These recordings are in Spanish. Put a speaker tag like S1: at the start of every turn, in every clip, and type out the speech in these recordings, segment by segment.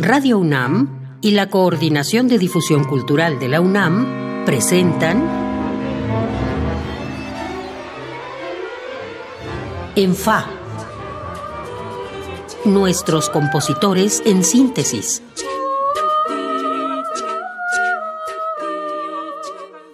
S1: Radio UNAM y la Coordinación de Difusión Cultural de la UNAM presentan En Fa. Nuestros compositores en síntesis.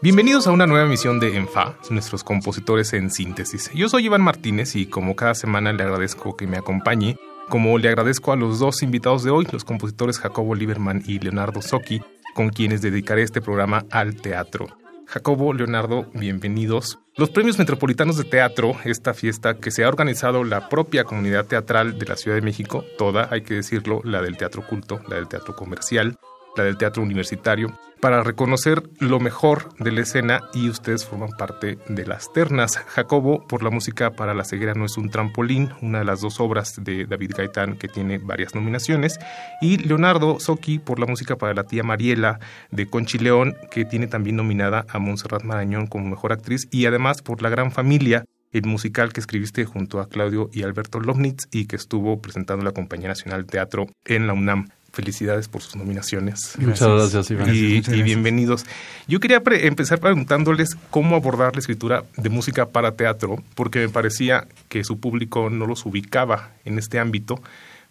S2: Bienvenidos a una nueva emisión de ENFA, nuestros compositores en síntesis. Yo soy Iván Martínez y como cada semana le agradezco que me acompañe, como le agradezco a los dos invitados de hoy, los compositores Jacobo Lieberman y Leonardo Socchi, con quienes dedicaré este programa al teatro. Jacobo, Leonardo, bienvenidos. Los Premios Metropolitanos de Teatro, esta fiesta que se ha organizado la propia comunidad teatral de la Ciudad de México, toda, hay que decirlo, la del teatro culto, la del teatro comercial, la del teatro universitario, para reconocer lo mejor de la escena y ustedes forman parte de las ternas. Jacobo, por la música para la ceguera no es un trampolín, una de las dos obras de David Gaitán que tiene varias nominaciones, y Leonardo Socchi por la música para la tía Mariela de Conchi León, que tiene también nominada a Montserrat Marañón como mejor actriz, y además por La Gran Familia, el musical que escribiste junto a Claudio y Alberto Lomnitz y que estuvo presentando la Compañía Nacional de Teatro en la UNAM. Felicidades por sus nominaciones.
S3: Muchas gracias, Iván.
S2: Y, bienvenidos. Yo quería pre- empezar preguntándoles cómo abordar la escritura de música para teatro, porque me parecía que su público no los ubicaba en este ámbito.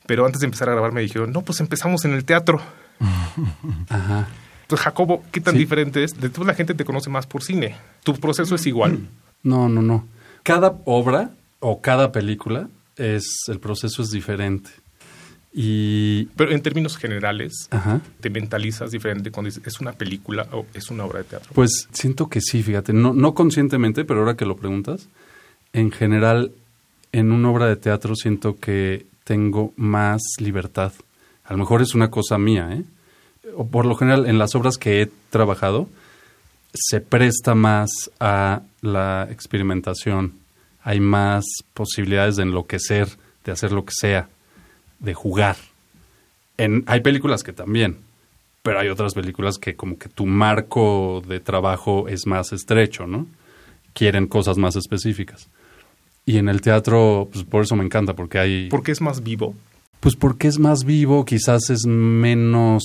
S2: Pero antes de empezar a grabar me dijeron, no, pues empezamos en el teatro.
S3: Ajá.
S2: Entonces, Jacobo, ¿qué tan
S3: Sí.
S2: diferente es? De toda la gente te conoce más por cine. ¿Tu proceso es igual?
S3: No, no, no. Cada obra o cada película es el proceso es diferente. Y
S2: Pero en términos generales,
S3: ajá.
S2: te mentalizas diferente cuando dices, es una película o es una obra de teatro.
S3: Pues siento que sí, fíjate, no, no conscientemente, pero ahora que lo preguntas, en general, en una obra de teatro siento que tengo más libertad. A lo mejor es una cosa mía, ¿eh? O por lo general, en las obras que he trabajado, se presta más a la experimentación. Hay más posibilidades de enloquecer, de hacer lo que sea, de jugar. En, hay películas que también, pero hay otras películas que como que tu marco de trabajo es más estrecho, ¿no? Quieren cosas más específicas. Y en el teatro, pues por eso me encanta, porque hay...
S2: ¿Por qué es más vivo?
S3: Pues porque es más vivo, quizás es menos,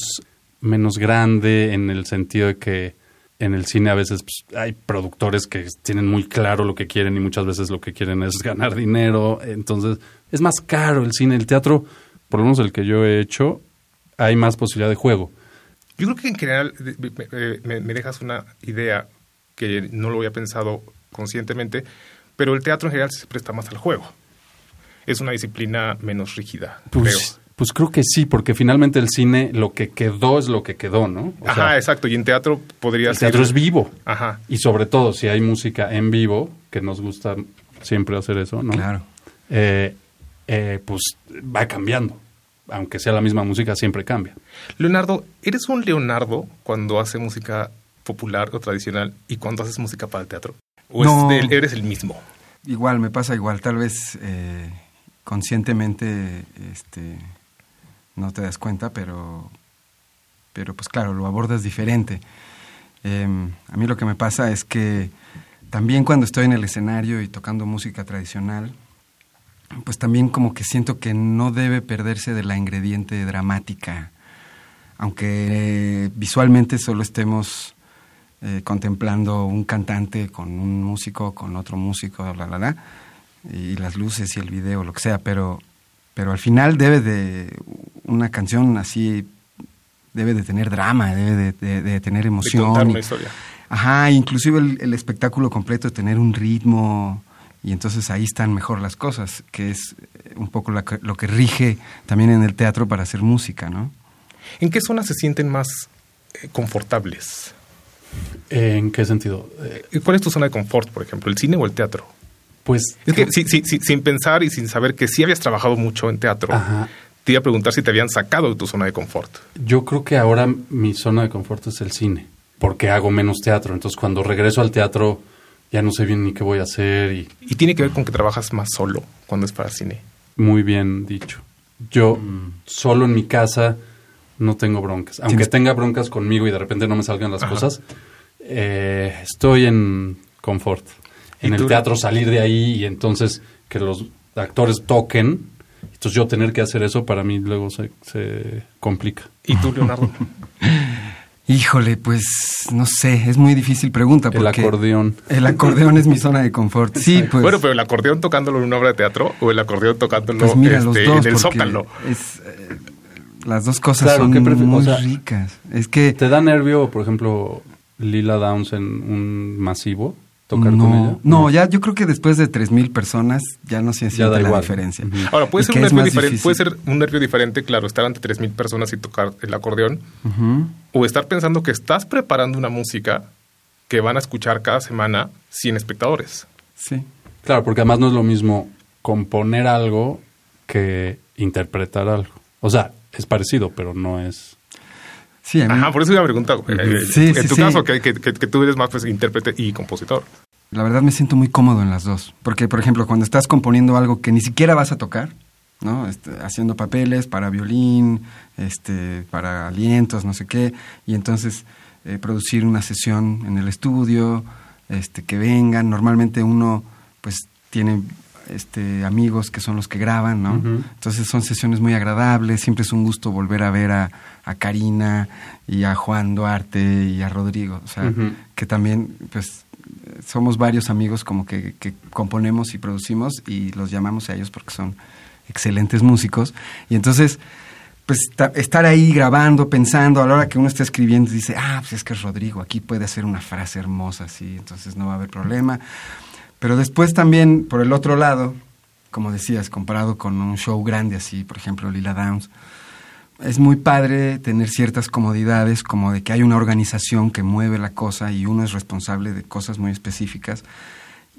S3: menos grande en el sentido de que en el cine a veces pues, hay productores que tienen muy claro lo que quieren y muchas veces lo que quieren es ganar dinero. Entonces es más caro el cine. El teatro, por lo menos el que yo he hecho, hay más posibilidad de juego.
S2: Yo creo que en general me, me- me dejas una idea que no lo había pensado conscientemente, pero el teatro en general se presta más al juego. Es una disciplina menos rígida,
S3: Pues
S2: creo.
S3: pues creo que sí, porque finalmente el cine lo que quedó es lo que quedó, ¿no? O
S2: Ajá,
S3: sea,
S2: exacto. Y en teatro podría
S3: el
S2: ser.
S3: teatro es vivo.
S2: Ajá.
S3: Y sobre todo, si hay música en vivo, que nos gusta siempre hacer eso, ¿no?
S4: Claro.
S3: Eh, eh, pues va cambiando. Aunque sea la misma música, siempre cambia.
S2: Leonardo, ¿eres un Leonardo cuando hace música popular o tradicional y cuando haces música para el teatro? ¿O es
S4: No.
S2: del- eres el mismo?
S4: Igual, me pasa igual. Tal vez eh, conscientemente este, no te das cuenta, pero, pero pues claro, lo abordas diferente. Em, a mí lo que me pasa es que también cuando estoy en el escenario y tocando música tradicional, pues también como que siento que no debe perderse de la ingrediente dramática, aunque eh, visualmente solo estemos eh, contemplando un cantante con un músico, con otro músico, la, la, la, y las luces y el video, lo que sea, pero, pero al final debe de, una canción así, debe de tener drama, debe de, de- de tener
S2: De
S4: emoción.
S2: contar
S4: y-
S2: una historia.
S4: Ajá, inclusive el, el espectáculo completo, tener un ritmo, y entonces ahí están mejor las cosas, que es eh, un poco la lo que rige también en el teatro para hacer música, ¿no?
S2: ¿En qué zonas se sienten más eh, confortables?
S3: ¿En qué sentido? Eh,
S2: ¿Cuál es tu zona de confort, por ejemplo? ¿El cine o el teatro?
S3: pues
S2: Es que sí, sí, sí, sin pensar y sin saber que sí habías trabajado mucho en teatro,
S3: Ajá.
S2: te iba a preguntar si te habían sacado de tu zona de confort.
S3: yo creo que ahora mi zona de confort es el cine, porque hago menos teatro. Entonces, cuando regreso al teatro, ya no sé bien ni qué voy a hacer y
S2: Y tiene que ver con que trabajas más solo cuando es para cine.
S3: muy bien dicho. Yo solo en mi casa no tengo broncas. Aunque
S4: Tienes-
S3: tenga broncas conmigo y de repente no me salgan las
S2: Ajá.
S3: cosas, eh, estoy en confort. En
S2: ¿Y
S3: el
S2: tú?
S3: teatro salir de ahí y entonces que los actores toquen Entonces yo tener que hacer eso para mí luego se, se complica.
S2: ¿Y tú, Leonardo?
S4: Híjole, pues no sé, es muy difícil pregunta.
S3: el acordeón.
S4: El acordeón es mi zona de confort. Sí, pues.
S2: Bueno, pero el acordeón tocándolo en una obra de teatro o el acordeón tocándolo
S4: pues mira, los
S2: este,
S4: dos,
S2: en el
S4: porque
S2: zócalo.
S4: es, eh, las dos cosas
S3: Claro,
S4: son
S3: ¿qué prefi-
S4: muy
S3: o sea,
S4: ricas. Es que
S3: ¿Te da nervio, por ejemplo, Lila Downs en un masivo? ¿Tocar
S4: no,
S3: con ella?
S4: no, ya yo creo que después de 3000 personas ya no se
S3: Ya
S4: siente
S3: da
S4: la
S3: igual.
S4: diferencia.
S2: Ahora, puede
S4: ¿Y
S2: ser, un nervio diferente, puede ser un nervio diferente, claro, estar ante 3.000 personas y tocar el acordeón, o estar pensando que estás preparando una música que van a escuchar cada semana sin espectadores.
S4: Sí.
S3: Claro, porque además no es lo mismo componer algo que interpretar algo. O sea, es parecido, pero no es...
S4: Sí, a mí-
S2: Ajá, por eso yo me pregunto, eh,
S4: Sí,
S2: en
S4: sí,
S2: tu
S4: sí.
S2: caso, que, que- que- que tú eres más pues, intérprete y compositor.
S4: La verdad me siento muy cómodo en las dos. Porque, por ejemplo, cuando estás componiendo algo que ni siquiera vas a tocar, ¿no? Este, haciendo papeles para violín, este, para alientos, no sé qué, y entonces eh, producir una sesión en el estudio, este, que vengan. Normalmente uno, pues, tiene este, amigos que son los que graban, ¿no? Entonces son sesiones muy agradables, siempre es un gusto volver a ver a, a Karina y a Juan Duarte y a Rodrigo, o sea, que también, pues, somos varios amigos como que, que componemos y producimos y los llamamos a ellos porque son excelentes músicos. Y entonces, pues, ta- estar ahí grabando, pensando, a la hora que uno está escribiendo, dice, ah, pues es que es Rodrigo, aquí puede hacer una frase hermosa, así, entonces no va a haber problema. Pero después también, por el otro lado, como decías, comparado con un show grande así, por ejemplo, Lila Downs, es muy padre tener ciertas comodidades, como de que hay una organización que mueve la cosa y uno es responsable de cosas muy específicas.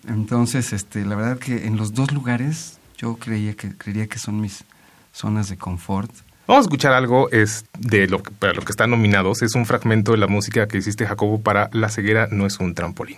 S4: Entonces, este, la verdad que en los dos lugares yo creía que, creería que son mis zonas de confort.
S2: Vamos a escuchar algo es de lo para lo que están nominados. Es un fragmento de la música que hiciste, Jacobo, para La ceguera no es un trampolín.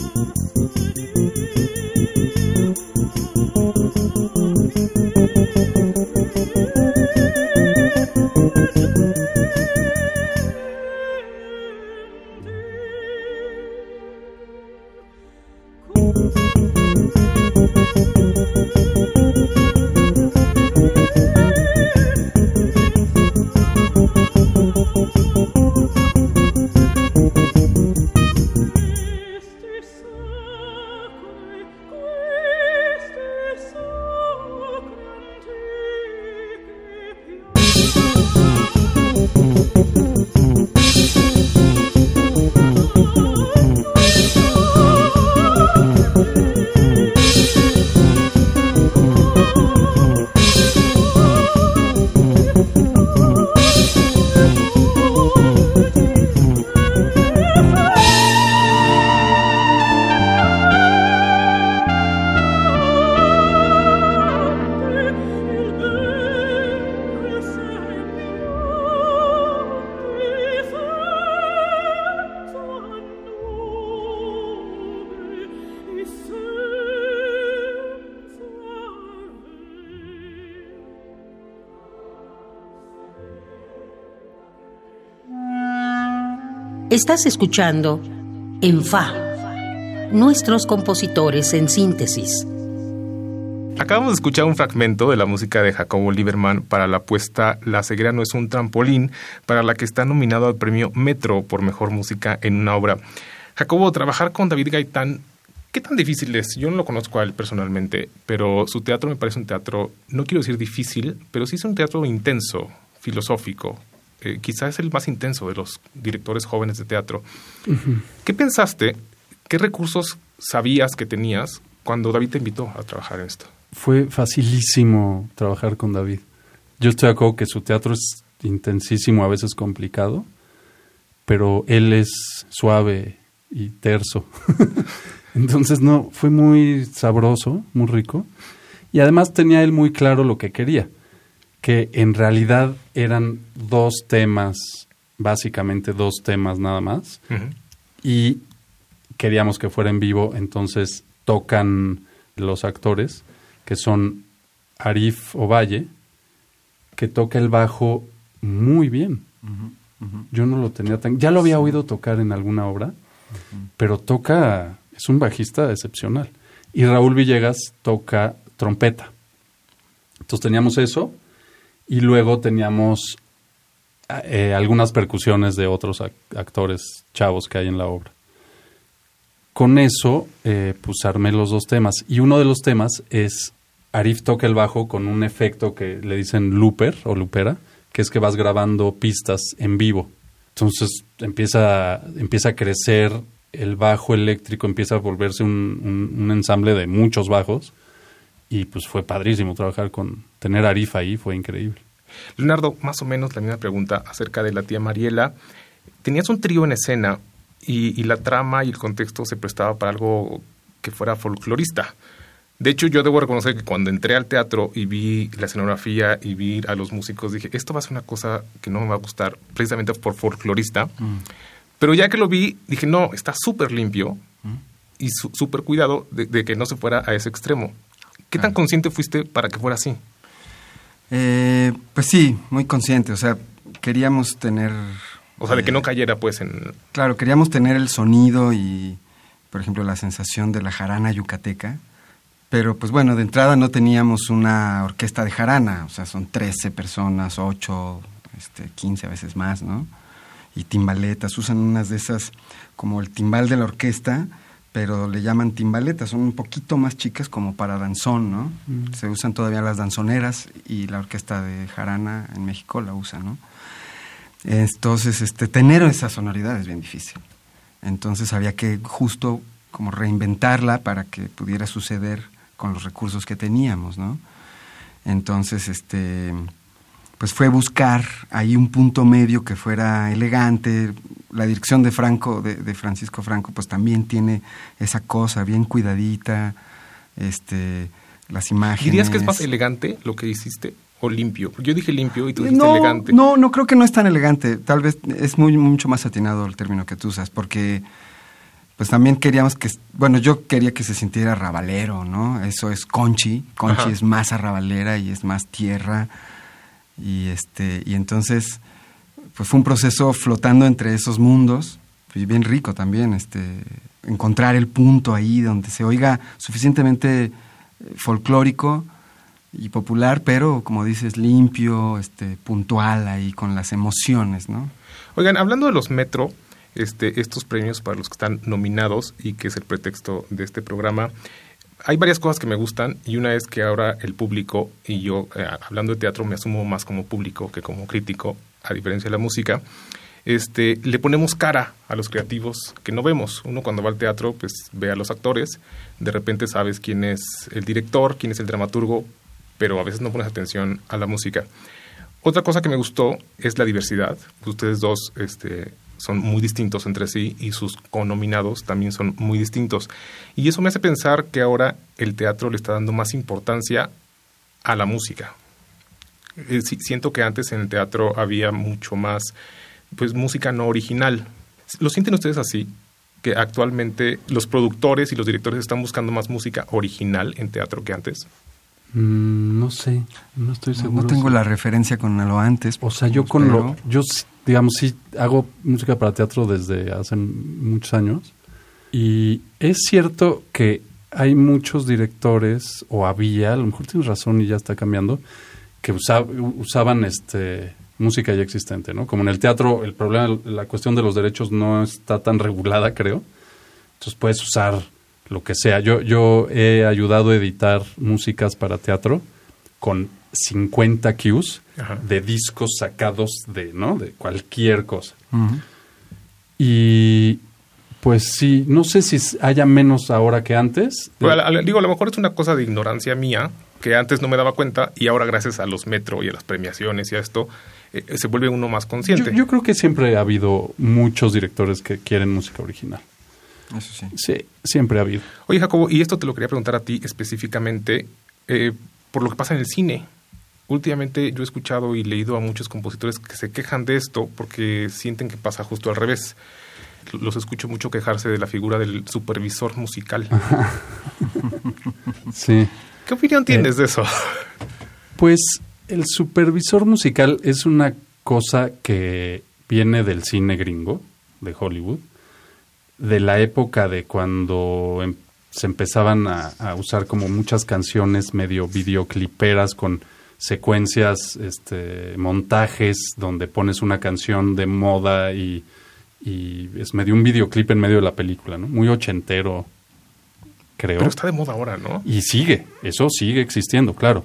S1: Estás escuchando En Fa, nuestros compositores en síntesis.
S2: Acabamos de escuchar un fragmento de la música de Jacobo Lieberman para la apuesta La ceguera no es un trampolín, para la que está nominado al premio Metro por mejor música en una obra. Jacobo, trabajar con David Gaitán, ¿qué tan difícil es? Yo no lo conozco a él personalmente, pero su teatro me parece un teatro, no quiero decir difícil, pero sí es un teatro intenso, filosófico. Eh, quizás es el más intenso de los directores jóvenes de teatro. ¿Qué pensaste? ¿Qué recursos sabías que tenías cuando David te invitó a trabajar en esto?
S3: Fue facilísimo trabajar con David. Yo estoy de acuerdo que su teatro es intensísimo, a veces complicado, pero él es suave y terso. Entonces, no, fue muy sabroso, muy rico. Y además tenía él muy claro lo que quería. Que en realidad eran dos temas, básicamente dos temas nada más, y queríamos que fuera en vivo, entonces tocan los actores, que son Arif Ovalle, que toca el bajo muy bien. Yo no lo tenía tan... Ya lo había oído tocar en alguna obra, pero toca... Es un bajista excepcional. Y Raúl Villegas toca trompeta. Entonces teníamos eso y luego teníamos eh, algunas percusiones de otros actores chavos que hay en la obra. Con eso, eh, pues armé los dos temas. Y uno de los temas es Arif toca el bajo con un efecto que le dicen looper o loopera, que es que vas grabando pistas en vivo. Entonces empieza, empieza a crecer el bajo eléctrico, empieza a volverse un, ensamble de muchos bajos. Y pues fue padrísimo trabajar con, tener Arif ahí, fue increíble.
S2: Leonardo, más o menos la misma pregunta acerca de la tía Mariela. Tenías un trío en escena y, y la trama y el contexto se prestaba para algo que fuera folclorista. De hecho, yo debo reconocer que cuando entré al teatro y vi la escenografía y vi a los músicos, dije, esto va a ser una cosa que no me va a gustar precisamente por folclorista. Mm. Pero ya que lo vi, dije, no, está súper limpio mm. y súper cuidado de, que no se fuera a ese extremo. ¿Qué tan consciente fuiste para que fuera así?
S4: Eh, pues sí, muy consciente. O sea, queríamos tener...
S2: O sea, de que no eh, cayera pues en...
S4: Claro, queríamos tener el sonido y, por ejemplo, la sensación de la jarana yucateca pero pues bueno, de entrada no teníamos una orquesta de jarana, o sea, son 13 personas, 8, este, 15 a veces más, ¿no? Y timbaletas, usan unas de esas como el timbal de la orquesta, pero le llaman timbaletas, son un poquito más chicas como para danzón, ¿no? Mm. Se usan todavía las danzoneras y la orquesta de jarana en México la usa, ¿no? Entonces, este, tener esa sonoridad es bien difícil. Entonces había que justo como reinventarla para que pudiera suceder con los recursos que teníamos, ¿no? Entonces, este, pues fue buscar ahí un punto medio que fuera elegante. La dirección de Franco, de, Francisco Franco, pues también tiene esa cosa bien cuidadita, este, las imágenes.
S2: ¿Dirías que es más elegante lo que hiciste? ¿O limpio? Yo dije limpio y tú dijiste elegante.
S4: No, no creo que no es tan elegante. Tal vez es muy, mucho más atinado el término que tú usas, porque pues también queríamos que, bueno, yo quería que se sintiera rabalero, ¿no? Eso es Conchi, Conchi es más arrabalera y es más tierra y este y entonces pues fue un proceso flotando entre esos mundos, y bien rico también, este encontrar el punto ahí donde se oiga suficientemente eh, folclórico y popular, pero como dices limpio, este puntual ahí con las emociones, ¿no?
S2: Oigan, hablando de los metro, este, estos premios para los que están nominados y que es el pretexto de este programa. Hay varias cosas que me gustan y una es que ahora el público, y yo eh, hablando de teatro me asumo más como público que como crítico, a diferencia de la música, este, le ponemos cara a los creativos que no vemos. Uno cuando va al teatro, pues ve a los actores, de repente sabes quién es el director, quién es el dramaturgo, pero a veces no pones atención a la música. Otra cosa que me gustó es la diversidad. Ustedes dos este, son muy distintos entre sí y sus conominados también son muy distintos. Y eso me hace pensar que ahora el teatro le está dando más importancia a la música. Eh, siento que antes en el teatro había mucho más pues música no original. ¿Lo sienten ustedes así? Que actualmente los productores y los directores están buscando más música original en teatro que antes.
S3: Mm, no sé, no estoy seguro.
S4: No, tengo la referencia con lo antes.
S3: O sea, yo con lo, yo digamos sí hago música para teatro desde hace muchos años y es cierto que hay muchos directores o había, a lo mejor tienes razón y ya está cambiando, que usaban este música ya existente, ¿no? Como en el teatro el problema, la cuestión de los derechos no está tan regulada, creo. Entonces puedes usar lo que sea. Yo, yo he ayudado a editar músicas para teatro con 50 cues de discos sacados de, ¿no? de cualquier cosa. Y pues sí, no sé si haya menos ahora que antes.
S2: digo, a lo mejor es una cosa de ignorancia mía, que antes no me daba cuenta y ahora gracias a los metro y a las premiaciones y a esto, eh, se vuelve uno más consciente.
S3: yo, creo que siempre ha habido muchos directores que quieren música original.
S4: Eso sí.
S3: Sí, siempre ha habido.
S2: Oye, Jacobo, y esto te lo quería preguntar a ti específicamente eh, por lo que pasa en el cine. últimamente yo he escuchado y leído a muchos compositores que se quejan de esto porque sienten que pasa justo al revés. Los escucho mucho quejarse de la figura del supervisor musical.
S3: sí.
S2: ¿Qué opinión tienes de eso?
S3: Pues el supervisor musical es una cosa que viene del cine gringo, de Hollywood, de la época de cuando em, se empezaban a, usar como muchas canciones medio videocliperas con secuencias, este, montajes donde pones una canción de moda y, y es medio un videoclip en medio de la película, ¿no? Muy ochentero, creo.
S2: Pero está de moda ahora, ¿no?
S3: Y sigue, eso sigue existiendo, claro.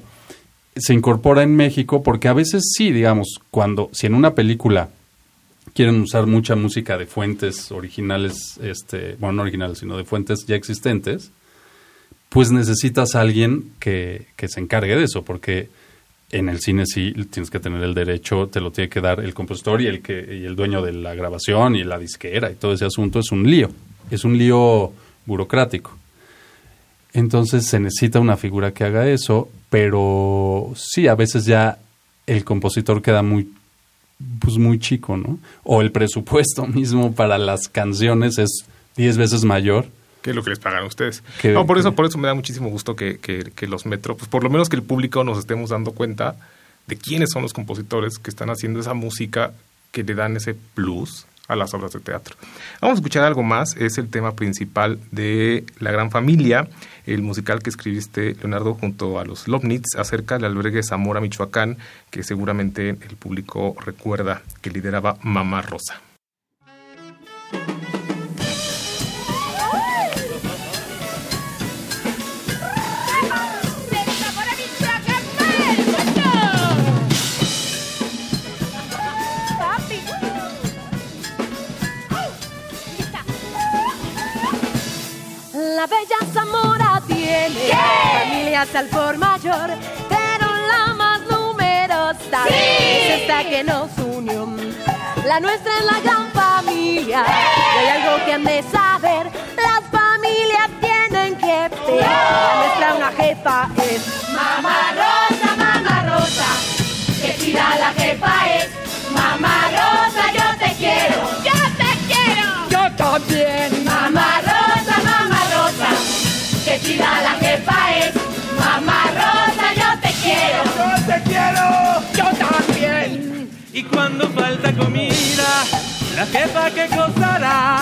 S3: Se incorpora en México porque a veces sí, digamos, cuando, si en una película quieren usar mucha música de fuentes originales, este, bueno, no originales, sino de fuentes ya existentes, pues necesitas a alguien que, se encargue de eso, porque en el cine sí tienes que tener el derecho, te lo tiene que dar el compositor y el dueño de la grabación y la disquera y todo ese asunto es un lío, es un lío burocrático. Entonces se necesita una figura que haga eso, pero sí, a veces ya el compositor queda muy pues muy chico, ¿no? O el presupuesto mismo para las canciones es diez veces mayor.
S2: Que lo que les pagan a ustedes. no, por eso, por eso me da muchísimo gusto que, que, los metro, pues por lo menos que el público nos estemos dando cuenta de quiénes son los compositores que están haciendo esa música que le dan ese plus a las obras de teatro. Vamos a escuchar algo más, es el tema principal de La Gran Familia, el musical que escribiste, Leonardo, junto a los Lovnitz acerca del albergue Zamora, Michoacán, que seguramente el público recuerda que lideraba Mamá Rosa.
S5: Al por mayor, pero la más numerosa es esta que nos unió. La nuestra es la gran familia, y hay algo que han de saber, las familias tienen que. La nuestra una jefa es
S6: Mamá Rosa, Mamá Rosa, que tira la jefa es. Mamá Rosa, yo te quiero,
S5: yo te quiero,
S6: yo también, Mamá Rosa que chida la jefa es.
S7: Y cuando falta comida, la jefa que costará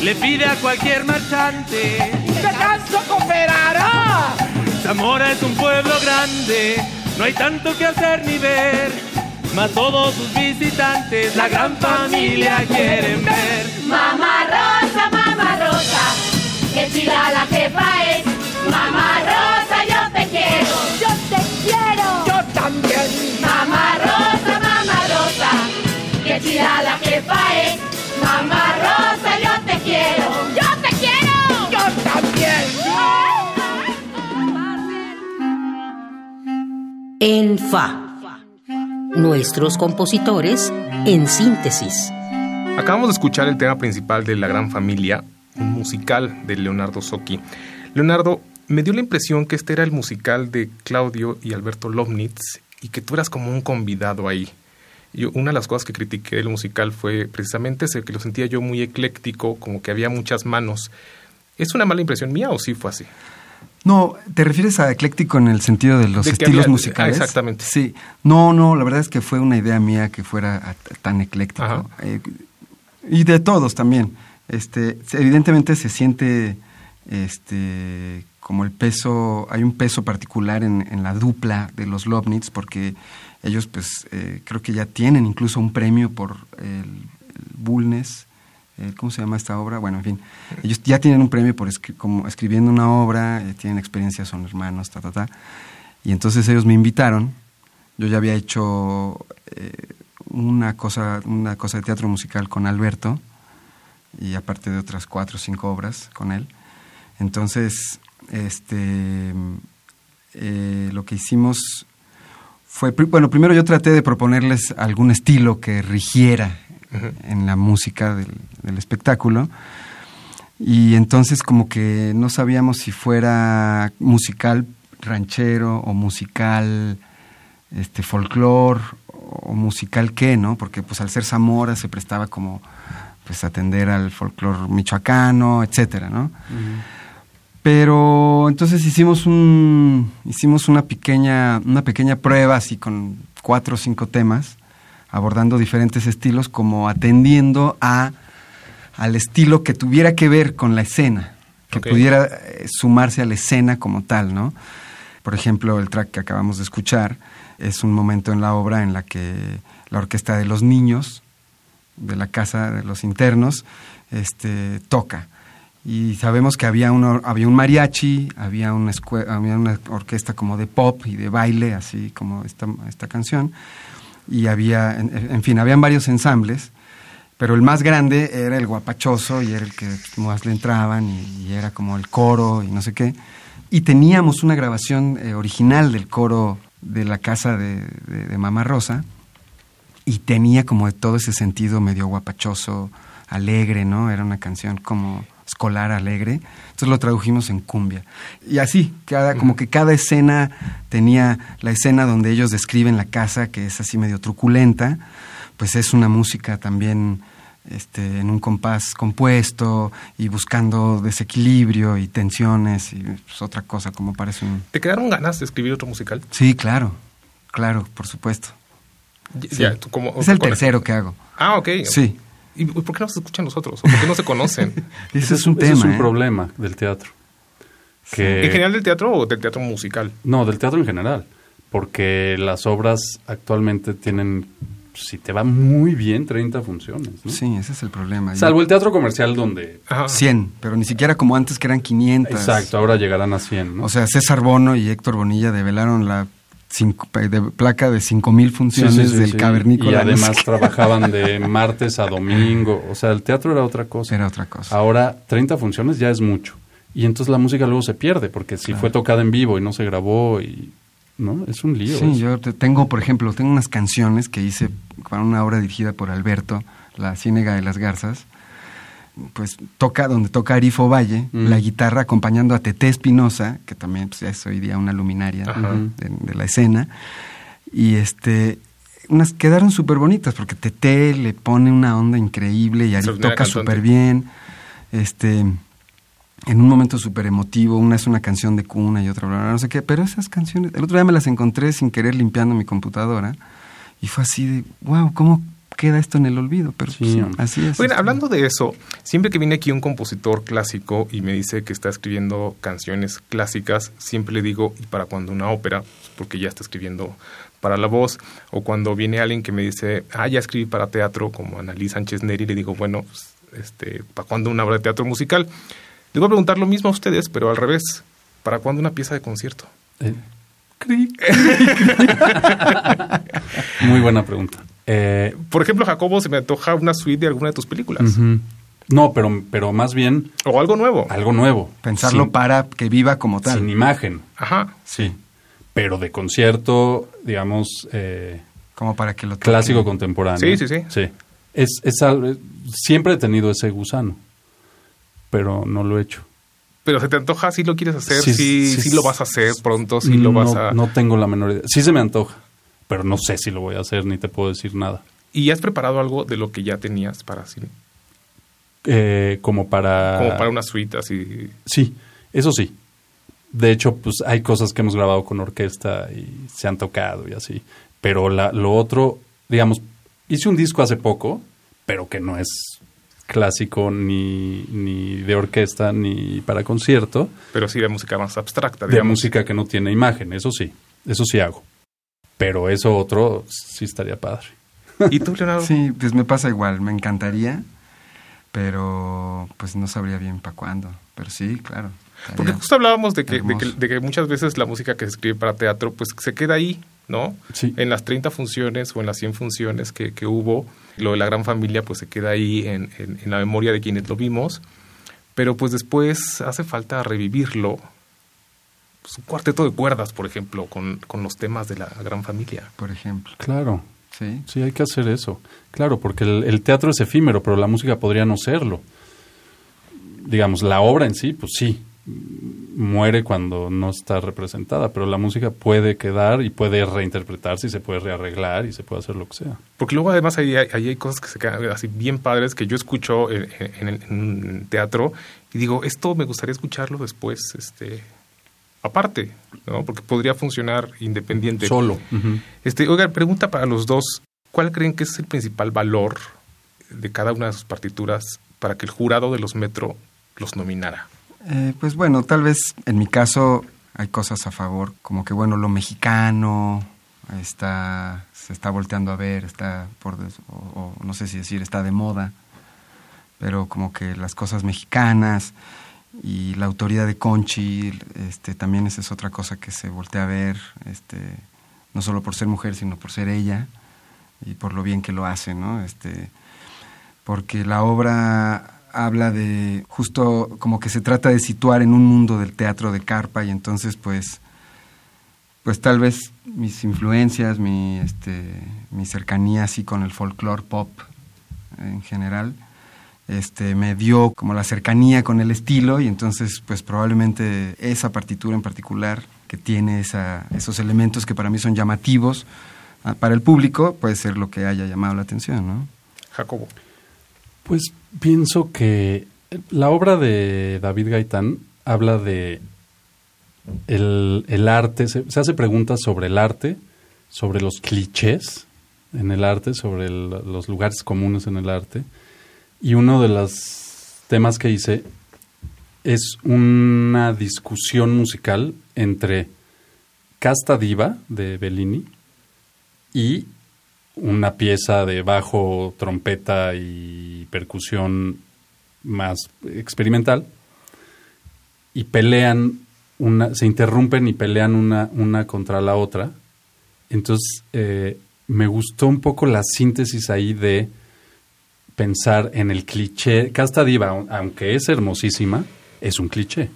S7: le pide a cualquier marchante.
S5: ¡Que tanto cooperará!
S7: Zamora es un pueblo grande, no hay tanto que hacer ni ver. Mas todos sus visitantes, la gran familia quieren ver.
S6: Mamá Rosa, mamá Rosa que chila la jefa es. Chila la jefa es. Mamá Rosa, yo te quiero.
S5: Yo te quiero. Yo también.
S1: En Fa. Nuestros compositores en síntesis.
S2: Acabamos de escuchar el tema principal de La Gran Familia, un musical de Leonardo Socchi. Leonardo, me dio la impresión que este era el musical de Claudio y Alberto Lovnitz y que tú eras como un convidado ahí. Yo, una de las cosas que critiqué del musical fue precisamente ese, que lo sentía yo muy ecléctico, como que había muchas manos. ¿Es una mala impresión mía o sí fue así?
S4: No, ¿te refieres a ecléctico en el sentido de los estilos musicales?
S2: exactamente.
S4: Sí. No, no, la verdad es que fue una idea mía que fuera tan ecléctico. Eh, y de todos también este, evidentemente se siente este, como el peso, hay un peso particular en, en la dupla de los Lovnitz porque ellos pues eh, creo que ya tienen incluso un premio por el, Bulnes, ¿cómo se llama esta obra? Bueno, en fin, ellos ya tienen un premio por como escribiendo una obra, eh, tienen experiencia, son hermanos, ta, ta, ta. Y entonces ellos me invitaron, yo ya había hecho eh, una, cosa, una cosa de teatro musical con Alberto, y aparte de otras cuatro o cinco obras con él. Entonces, este, eh, lo que hicimos fue, bueno, primero yo traté de proponerles algún estilo que rigiera en la música del, espectáculo. Y entonces como que no sabíamos si fuera musical ranchero o musical este folclore o musical qué, ¿no? Porque pues al ser Zamora se prestaba como pues atender al folclore michoacano, etcétera, ¿no? Pero entonces hicimos un hicimos una pequeña una pequeña prueba así con cuatro o cinco temas abordando diferentes estilos como atendiendo a al estilo que tuviera que ver con la escena, que pudiera eh, sumarse a la escena como tal, ¿no? Por ejemplo, el track que acabamos de escuchar es un momento en la obra en la que la orquesta de los niños de la casa de los internos este, toca. Y sabemos que había, uno, había un mariachi, había una, había una orquesta como de pop y de baile, así como esta, esta canción. Y había, en, fin, habían varios ensambles, pero el más grande era el guapachoso y era el que más le entraban y, era como el coro y no sé qué. Y teníamos una grabación eh, original del coro de la casa de, Mamá Rosa y tenía como todo ese sentido medio guapachoso, alegre, ¿no? Era una canción como escolar alegre. Entonces lo tradujimos en cumbia. Y así, cada, como que cada escena tenía la escena donde ellos describen la casa, que es así medio truculenta, pues es una música también este, en un compás compuesto y buscando desequilibrio y tensiones y pues, otra cosa, como parece un...
S2: ¿Te quedaron ganas de escribir otro musical?
S4: Sí, claro, claro, por supuesto.
S2: Ya-
S4: Sí.
S2: ya, tú como-
S4: es el tercero que hago.
S2: Ah, ok.
S4: Sí.
S2: ¿Y por qué no se escuchan los otros? ¿O por qué no se conocen?
S4: Ese es un
S3: ese
S4: tema.
S3: es un
S4: ¿eh?
S3: problema del teatro. Que,
S2: ¿En general del teatro o del teatro musical?
S3: No, del teatro en general. Porque las obras actualmente tienen, si te va muy bien, 30 funciones. ¿no?
S4: Sí, ese es el problema.
S3: Salvo el teatro comercial donde...
S2: Ajá.
S4: 100, pero ni siquiera como antes que eran 500.
S3: Exacto, ahora llegarán a 100. ¿no?
S4: O sea, César Bono y Héctor Bonilla develaron la cinco- de placa de 5000
S3: Sí,
S4: funciones
S3: sí, sí,
S4: del cavernícola.
S3: Y además trabajaban de martes a domingo. O sea, el teatro era otra cosa.
S4: Era otra cosa.
S3: Ahora, 30 funciones ya es mucho. Y entonces la música luego se pierde, porque si fue tocada en vivo y no se grabó, y ¿no? Es un lío.
S4: Sí,
S3: eso.
S4: yo te- tengo, por ejemplo, tengo unas canciones que hice para una obra dirigida por Alberto, La Ciénega de las Garzas. Pues toca, donde toca Arifo Valle,
S3: Mm.
S4: la guitarra acompañando a Tete Espinosa, que también pues, es hoy día una luminaria de, de la escena. Y este, unas quedaron súper bonitas, porque Tete le pone una onda increíble y Arifo
S2: Extraordinaria
S4: toca súper bien. Este, en un momento súper emotivo, una es una canción de cuna y otra, bla, bla, no sé qué, pero esas canciones, el otro día me las encontré sin querer limpiando mi computadora y fue así de, wow, ¿cómo queda esto en el olvido? Pero
S3: Sí,
S4: pues, así es.
S2: Bueno,
S4: este,
S2: hablando de eso, siempre que viene aquí un compositor clásico y me dice que está escribiendo canciones clásicas, siempre le digo, ¿y para cuando una ópera? Porque ya está escribiendo para la voz. O cuando viene alguien que me dice, ah, ya escribí para teatro, como Annalí Sánchez Neri, le digo, bueno, pues, este, ¿para cuándo una obra de teatro musical? Les voy a preguntar lo mismo a ustedes, pero al revés. ¿Para cuándo una pieza de concierto?
S3: Eh, Muy buena pregunta. Eh,
S2: Por ejemplo, Jacobo, se me antoja una suite de alguna de tus películas.
S3: No, pero, pero más bien
S2: O algo nuevo.
S3: algo nuevo.
S4: Pensarlo
S3: Sin-
S4: para que viva como tal.
S3: Sin imagen,
S2: Ajá.
S3: sí. Pero de concierto, digamos, eh,
S4: como para que lo toque.
S3: clásico contemporáneo.
S2: Sí, sí, sí.
S3: Sí. Es, es al- siempre he tenido ese gusano, pero no lo he hecho.
S2: Pero se te antoja, si lo quieres hacer,
S3: Sí,
S2: si
S3: sí,
S2: sí, lo vas a hacer pronto, si lo
S3: no,
S2: vas a...
S3: No tengo la menor idea. Sí se me antoja, pero no sé si lo voy a hacer, ni te puedo decir nada.
S2: ¿Y has preparado algo de lo que ya tenías para cine?
S3: Eh, como para...
S2: Como para una suite así.
S3: Sí, eso sí. De hecho, pues hay cosas que hemos grabado con orquesta y se han tocado y así. Pero la, lo otro, digamos, hice un disco hace poco, pero que no es clásico ni, ni de orquesta ni para concierto,
S2: Pero sí de música más abstracta,
S3: de
S2: digamos.
S3: música que no tiene imagen, eso sí, eso sí hago. Pero eso otro sí estaría padre.
S2: ¿Y tú, Leonardo?
S4: Sí, pues me pasa igual, me encantaría, pero pues no sabría bien para cuándo. Pero sí, claro.
S2: Porque justo hablábamos de que, de, que,
S4: hermoso.
S2: de que muchas veces la música que se escribe para teatro, pues se queda ahí, ¿no?
S3: Sí.
S2: En las 30 funciones o en las 100 funciones que, que hubo, lo de la gran familia, pues se queda ahí en, en- en la memoria de quienes lo vimos. Pero pues después hace falta revivirlo. Pues, un cuarteto de cuerdas, por ejemplo, con, con los temas de la gran familia.
S4: Por ejemplo.
S3: Claro,
S4: Sí.
S3: sí, hay que hacer eso. Claro, porque el, el teatro es efímero, pero la música podría no serlo. Digamos, la obra en sí, pues sí. muere cuando no está representada, pero la música puede quedar y puede reinterpretarse y se puede rearreglar y se puede hacer lo que sea.
S2: Porque luego además ahí hay, hay cosas que se quedan así bien padres que yo escucho en, en, el teatro y digo, esto me gustaría escucharlo después, este aparte, ¿no? Porque podría funcionar independiente.
S3: Solo.
S2: Este, oiga, pregunta para los dos, ¿cuál creen que es el principal valor de cada una de sus partituras para que el jurado de los Metro los nominara?
S4: Eh, pues bueno, tal vez en mi caso hay cosas a favor, como que bueno, lo mexicano está se está volteando a ver, está por o, no sé si decir está de moda, pero como que las cosas mexicanas y la autoridad de Conchi, este también esa es otra cosa que se voltea a ver, este no solo por ser mujer, sino por ser ella y por lo bien que lo hace, ¿no? Este porque la obra habla de justo como que se trata de situar en un mundo del teatro de carpa y entonces pues pues tal vez mis influencias, mi este mi cercanía así con el folclore pop en general este me dio como la cercanía con el estilo y entonces pues probablemente esa partitura en particular que tiene esa, esos elementos que para mí son llamativos ah, para el público puede ser lo que haya llamado la atención, ¿no?
S2: Jacobo.
S3: Pues pienso que la obra de David Gaitán habla de el, arte, se, hace preguntas sobre el arte, sobre los clichés en el arte, sobre los lugares comunes en el arte. Y uno de los temas que hice es una discusión musical entre Casta Diva de Bellini y una pieza de bajo, trompeta y percusión más experimental y pelean una, se interrumpen y pelean una, una contra la otra. Entonces, eh, me gustó un poco la síntesis ahí de pensar en el cliché. Casta Diva, aunque es hermosísima, es un cliché.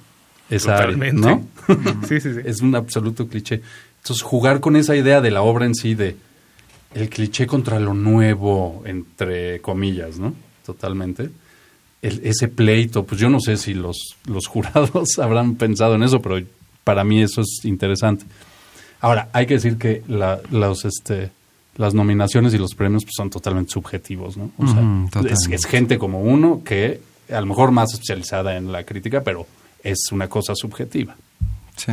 S3: Esa ¿no?
S2: sí, sí, sí.
S3: Es un absoluto cliché. Entonces, jugar con esa idea de la obra en sí, de el cliché contra lo nuevo, entre comillas, ¿no? Totalmente. ese pleito, pues yo no sé si los, los jurados habrán pensado en eso, pero para mí eso es interesante. Ahora, hay que decir que la, los, este, las nominaciones y los premios pues, son totalmente subjetivos, ¿no? O sea, es, gente como uno que a lo mejor más especializada en la crítica, pero es una cosa subjetiva.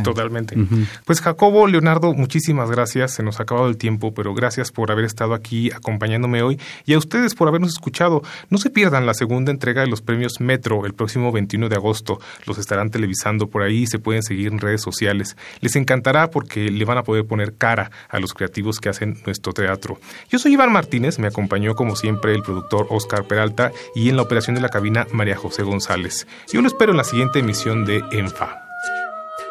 S2: Totalmente. Pues Jacobo, Leonardo, muchísimas gracias. Se nos ha acabado el tiempo, pero gracias por haber estado aquí acompañándome hoy y a ustedes por habernos escuchado. No se pierdan la segunda entrega de los premios Metro el próximo 21 de agosto. Los estarán televisando por ahí y se pueden seguir en redes sociales. Les encantará porque le van a poder poner cara a los creativos que hacen nuestro teatro. Yo soy Iván Martínez, me acompañó como siempre el productor Oscar Peralta y en la operación de la cabina María José González. Yo lo espero en la siguiente emisión de ENFA.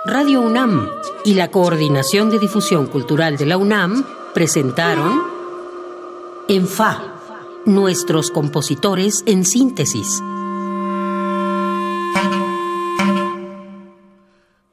S1: Radio UNAM y la Coordinación de Difusión Cultural de la UNAM presentaron En Fa, nuestros compositores en síntesis